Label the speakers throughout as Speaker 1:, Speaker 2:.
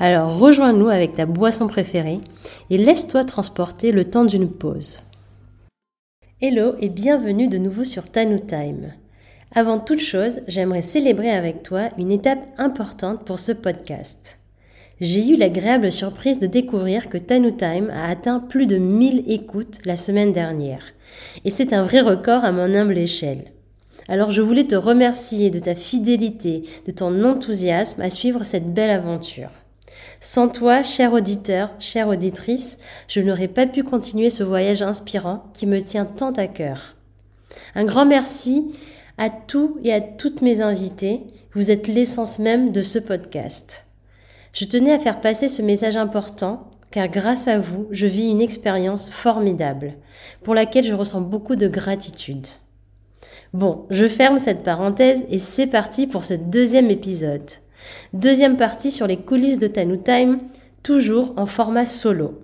Speaker 1: Alors rejoins-nous avec ta boisson préférée et laisse-toi transporter le temps d'une pause. Hello et bienvenue de nouveau sur Tanu Time. Avant toute chose, j'aimerais célébrer avec toi une étape importante pour ce podcast. J'ai eu l'agréable surprise de découvrir que Tanu Time a atteint plus de 1000 écoutes la semaine dernière. Et c'est un vrai record à mon humble échelle. Alors je voulais te remercier de ta fidélité, de ton enthousiasme à suivre cette belle aventure. Sans toi, cher auditeur, chère auditrice, je n'aurais pas pu continuer ce voyage inspirant qui me tient tant à cœur. Un grand merci à tous et à toutes mes invités. Vous êtes l'essence même de ce podcast. Je tenais à faire passer ce message important car grâce à vous, je vis une expérience formidable pour laquelle je ressens beaucoup de gratitude. Bon, je ferme cette parenthèse et c'est parti pour ce deuxième épisode. Deuxième partie sur les coulisses de Tanu Time, toujours en format solo.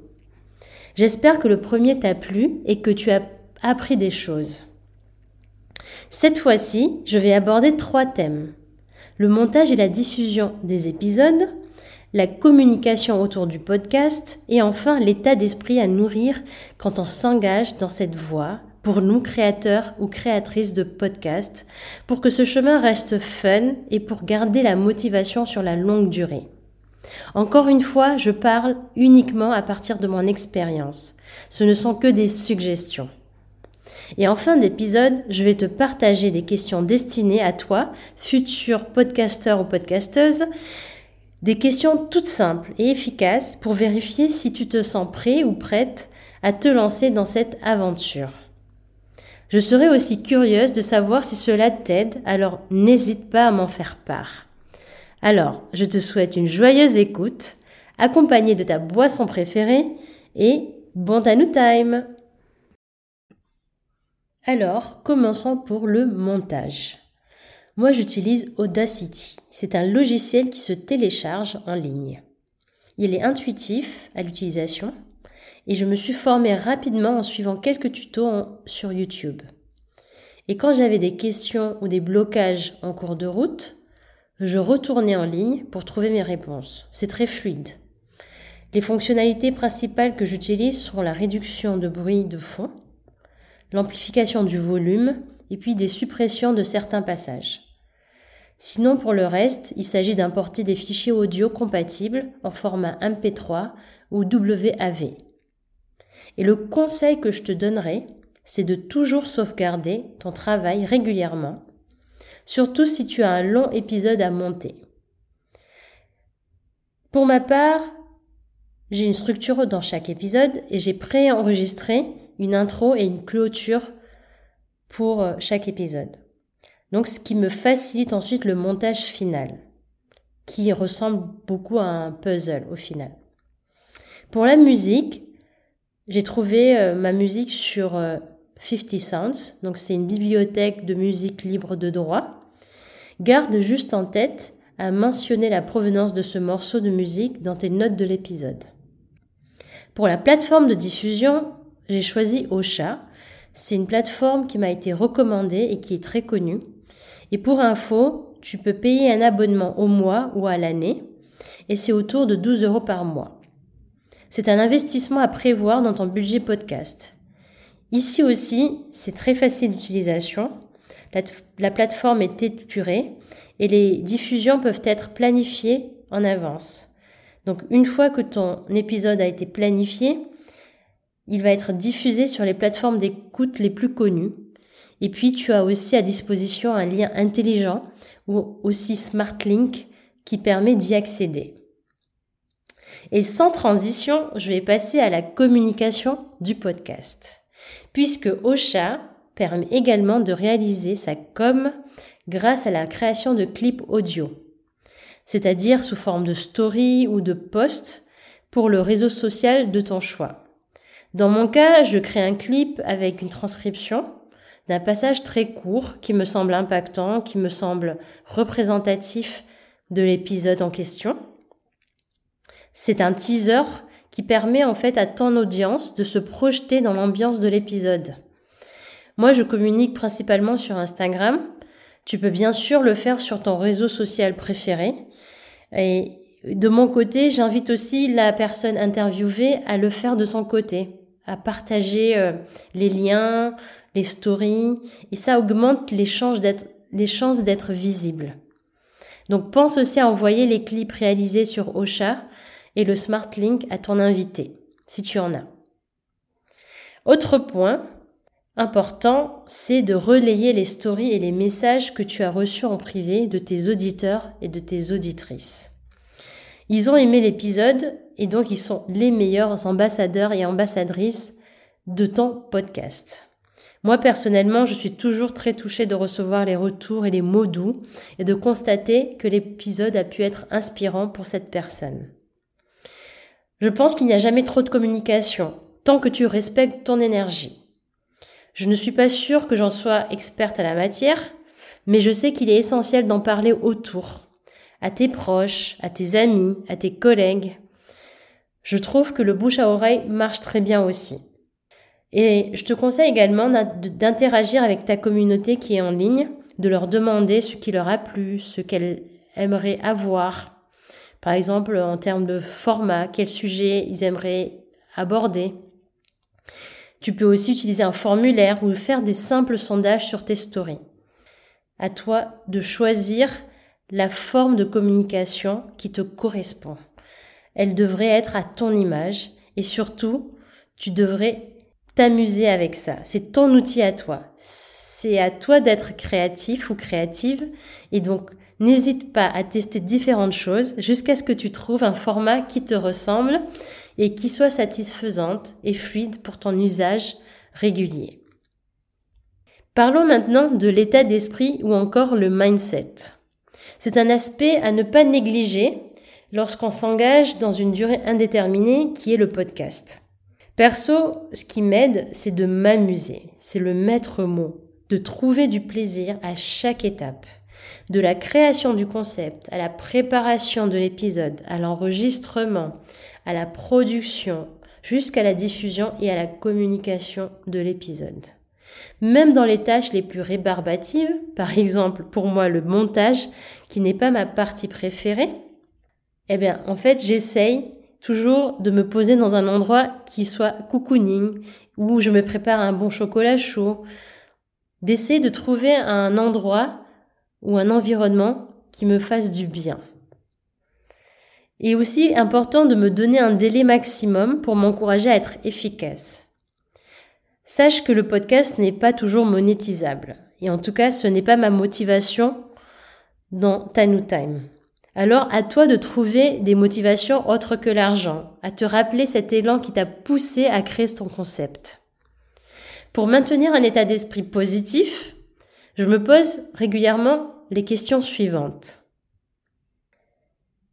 Speaker 1: J'espère que le premier t'a plu et que tu as appris des choses. Cette fois-ci, je vais aborder trois thèmes. Le montage et la diffusion des épisodes, la communication autour du podcast et enfin l'état d'esprit à nourrir quand on s'engage dans cette voie pour nous, créateurs ou créatrices de podcasts, pour que ce chemin reste fun et pour garder la motivation sur la longue durée. Encore une fois, je parle uniquement à partir de mon expérience. Ce ne sont que des suggestions. Et en fin d'épisode, je vais te partager des questions destinées à toi, futur podcasteur ou podcasteuse, des questions toutes simples et efficaces pour vérifier si tu te sens prêt ou prête à te lancer dans cette aventure. Je serais aussi curieuse de savoir si cela t'aide, alors n'hésite pas à m'en faire part. Alors, je te souhaite une joyeuse écoute, accompagnée de ta boisson préférée, et bon Tanu Time Alors, commençons pour le montage. Moi, j'utilise Audacity. C'est un logiciel qui se télécharge en ligne. Il est intuitif à l'utilisation et je me suis formée rapidement en suivant quelques tutos sur YouTube. Et quand j'avais des questions ou des blocages en cours de route, je retournais en ligne pour trouver mes réponses. C'est très fluide. Les fonctionnalités principales que j'utilise sont la réduction de bruit de fond, l'amplification du volume et puis des suppressions de certains passages. Sinon, pour le reste, il s'agit d'importer des fichiers audio compatibles en format MP3 ou WAV. Et le conseil que je te donnerai, c'est de toujours sauvegarder ton travail régulièrement, surtout si tu as un long épisode à monter. Pour ma part, j'ai une structure dans chaque épisode et j'ai préenregistré une intro et une clôture pour euh, chaque épisode. Donc ce qui me facilite ensuite le montage final, qui ressemble beaucoup à un puzzle au final. Pour la musique, j'ai trouvé euh, ma musique sur 50 euh, Sounds, donc c'est une bibliothèque de musique libre de droit. Garde juste en tête à mentionner la provenance de ce morceau de musique dans tes notes de l'épisode. Pour la plateforme de diffusion, j'ai choisi Ocha. C'est une plateforme qui m'a été recommandée et qui est très connue. Et pour info, tu peux payer un abonnement au mois ou à l'année et c'est autour de 12 euros par mois. C'est un investissement à prévoir dans ton budget podcast. Ici aussi, c'est très facile d'utilisation. La, plateforme est épurée et les diffusions peuvent être planifiées en avance. Donc une fois que ton épisode a été planifié, il va être diffusé sur les plateformes d'écoute les plus connues. Et puis tu as aussi à disposition un lien intelligent ou aussi Smart Link qui permet d'y accéder. Et sans transition, je vais passer à la communication du podcast. Puisque Ocha permet également de réaliser sa com grâce à la création de clips audio. C'est-à-dire sous forme de story ou de post pour le réseau social de ton choix. Dans mon cas, je crée un clip avec une transcription d'un passage très court qui me semble impactant, qui me semble représentatif de l'épisode en question. C'est un teaser qui permet en fait à ton audience de se projeter dans l'ambiance de l'épisode. Moi, je communique principalement sur Instagram. Tu peux bien sûr le faire sur ton réseau social préféré. Et de mon côté, j'invite aussi la personne interviewée à le faire de son côté, à partager euh, les liens, les stories, et ça augmente les chances d'être, visible. Donc pense aussi à envoyer les clips réalisés sur Ocha et le Smart Link à ton invité, si tu en as. Autre point important, c'est de relayer les stories et les messages que tu as reçus en privé de tes auditeurs et de tes auditrices. Ils ont aimé l'épisode et donc ils sont les meilleurs ambassadeurs et ambassadrices de ton podcast. Moi personnellement, je suis toujours très touchée de recevoir les retours et les mots doux et de constater que l'épisode a pu être inspirant pour cette personne. Je pense qu'il n'y a jamais trop de communication, tant que tu respectes ton énergie. Je ne suis pas sûre que j'en sois experte à la matière, mais je sais qu'il est essentiel d'en parler autour, à tes proches, à tes amis, à tes collègues. Je trouve que le bouche à oreille marche très bien aussi. Et je te conseille également d'interagir avec ta communauté qui est en ligne, de leur demander ce qui leur a plu, ce qu'elles aimeraient avoir. Par exemple, en termes de format, quel sujet ils aimeraient aborder. Tu peux aussi utiliser un formulaire ou faire des simples sondages sur tes stories. À toi de choisir la forme de communication qui te correspond. Elle devrait être à ton image et surtout, tu devrais t'amuser avec ça. C'est ton outil à toi. C'est à toi d'être créatif ou créative. Et donc, n'hésite pas à tester différentes choses jusqu'à ce que tu trouves un format qui te ressemble et qui soit satisfaisante et fluide pour ton usage régulier. Parlons maintenant de l'état d'esprit ou encore le mindset. C'est un aspect à ne pas négliger lorsqu'on s'engage dans une durée indéterminée qui est le podcast. Perso, ce qui m'aide, c'est de m'amuser, c'est le maître mot, de trouver du plaisir à chaque étape, de la création du concept à la préparation de l'épisode, à l'enregistrement, à la production, jusqu'à la diffusion et à la communication de l'épisode. Même dans les tâches les plus rébarbatives, par exemple pour moi le montage, qui n'est pas ma partie préférée, eh bien en fait j'essaye toujours de me poser dans un endroit qui soit cocooning, où je me prépare un bon chocolat chaud, d'essayer de trouver un endroit ou un environnement qui me fasse du bien. Et aussi important de me donner un délai maximum pour m'encourager à être efficace. Sache que le podcast n'est pas toujours monétisable. Et en tout cas, ce n'est pas ma motivation dans Tanu Time. Alors à toi de trouver des motivations autres que l'argent, à te rappeler cet élan qui t'a poussé à créer ton concept. Pour maintenir un état d'esprit positif, je me pose régulièrement les questions suivantes.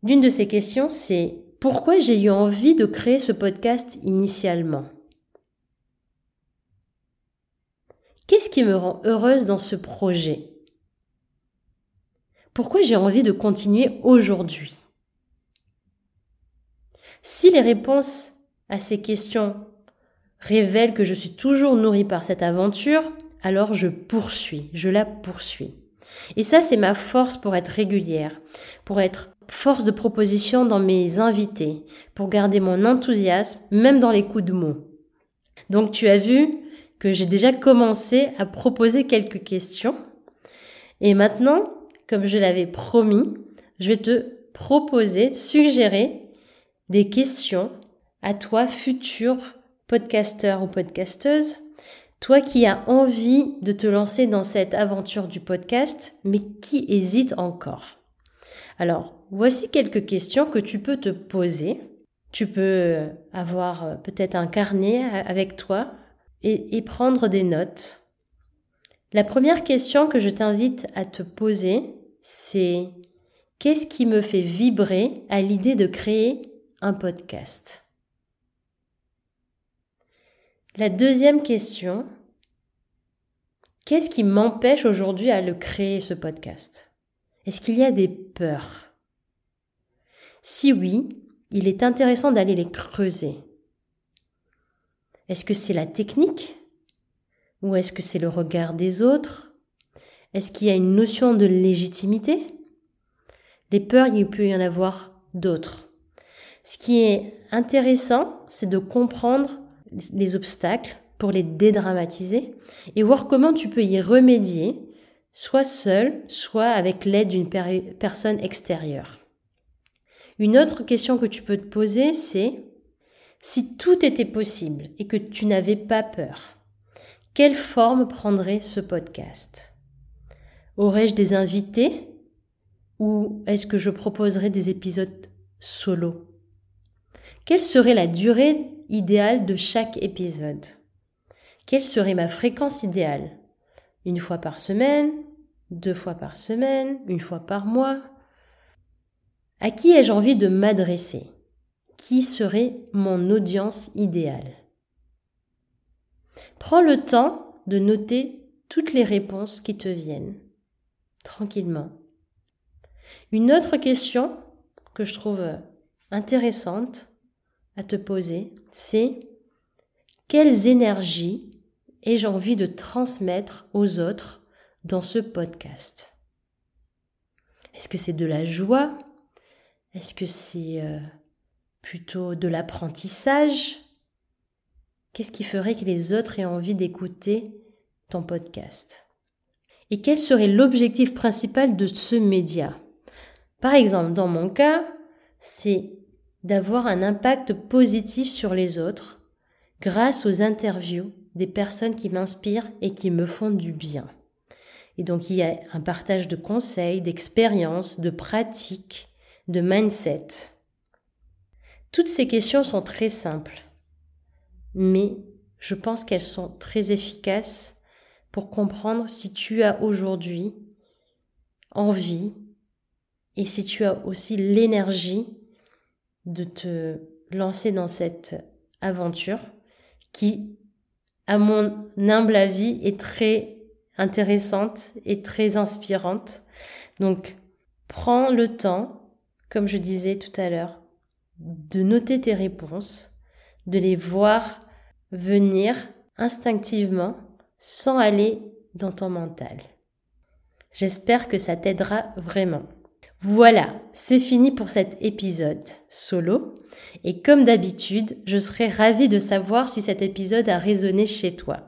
Speaker 1: L'une de ces questions, c'est pourquoi j'ai eu envie de créer ce podcast initialement? Qu'est-ce qui me rend heureuse dans ce projet? Pourquoi j'ai envie de continuer aujourd'hui? Si les réponses à ces questions révèlent que je suis toujours nourrie par cette aventure, alors je poursuis, je la poursuis. Et ça, c'est ma force pour être régulière, pour être force de proposition dans mes invités, pour garder mon enthousiasme, même dans les coups de mots. Donc tu as vu que j'ai déjà commencé à proposer quelques questions. Et maintenant, comme je l'avais promis, je vais te proposer, suggérer des questions à toi, futur podcasteur ou podcasteuse, toi qui as envie de te lancer dans cette aventure du podcast, mais qui hésite encore? Alors, voici quelques questions que tu peux te poser. Tu peux avoir euh, peut-être un carnet avec toi et, et prendre des notes. La première question que je t'invite à te poser, c'est qu'est-ce qui me fait vibrer à l'idée de créer un podcast? La deuxième question, qu'est-ce qui m'empêche aujourd'hui à le créer ce podcast? Est-ce qu'il y a des peurs? Si oui, il est intéressant d'aller les creuser. Est-ce que c'est la technique? Ou est-ce que c'est le regard des autres? Est-ce qu'il y a une notion de légitimité? Les peurs, il peut y en avoir d'autres. Ce qui est intéressant, c'est de comprendre les obstacles pour les dédramatiser et voir comment tu peux y remédier, soit seul, soit avec l'aide d'une personne extérieure. Une autre question que tu peux te poser, c'est si tout était possible et que tu n'avais pas peur, quelle forme prendrait ce podcast? Aurais-je des invités ou est-ce que je proposerais des épisodes solo? Quelle serait la durée idéale de chaque épisode. Quelle serait ma fréquence idéale? Une fois par semaine Deux fois par semaine Une fois par mois. À qui ai-je envie de m'adresser? Qui serait mon audience idéale? Prends le temps de noter toutes les réponses qui te viennent, tranquillement. Une autre question que je trouve intéressante à te poser, c'est quelles énergies ai-je envie de transmettre aux autres dans ce podcast? Est-ce que c'est de la joie? Est-ce que c'est euh, plutôt de l'apprentissage? Qu'est-ce qui ferait que les autres aient envie d'écouter ton podcast? Et quel serait l'objectif principal de ce média? Par exemple, dans mon cas, c'est d'avoir un impact positif sur les autres grâce aux interviews des personnes qui m'inspirent et qui me font du bien. Et donc il y a un partage de conseils, d'expériences, de pratiques, de mindset. Toutes ces questions sont très simples, mais je pense qu'elles sont très efficaces pour comprendre si tu as aujourd'hui envie et si tu as aussi l'énergie de te lancer dans cette aventure qui, à mon humble avis, est très intéressante et très inspirante. Donc, prends le temps, comme je disais tout à l'heure, de noter tes réponses, de les voir venir instinctivement sans aller dans ton mental. J'espère que ça t'aidera vraiment. Voilà, c'est fini pour cet épisode solo. Et comme d'habitude, je serais ravie de savoir si cet épisode a résonné chez toi.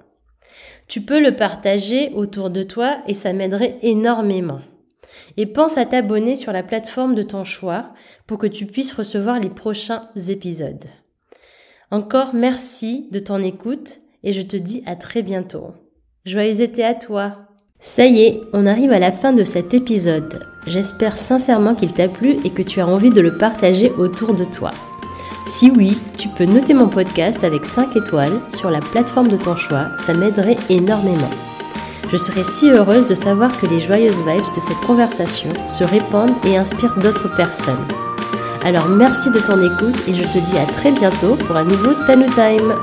Speaker 1: Tu peux le partager autour de toi et ça m'aiderait énormément. Et pense à t'abonner sur la plateforme de ton choix pour que tu puisses recevoir les prochains épisodes. Encore merci de ton écoute et je te dis à très bientôt. Joyeux été à toi! Ça y est, on arrive à la fin de cet épisode. J'espère sincèrement qu'il t'a plu et que tu as envie de le partager autour de toi. Si oui, tu peux noter mon podcast avec 5 étoiles sur la plateforme de ton choix, ça m'aiderait énormément. Je serais si heureuse de savoir que les joyeuses vibes de cette conversation se répandent et inspirent d'autres personnes. Alors merci de ton écoute et je te dis à très bientôt pour un nouveau Tanu Time.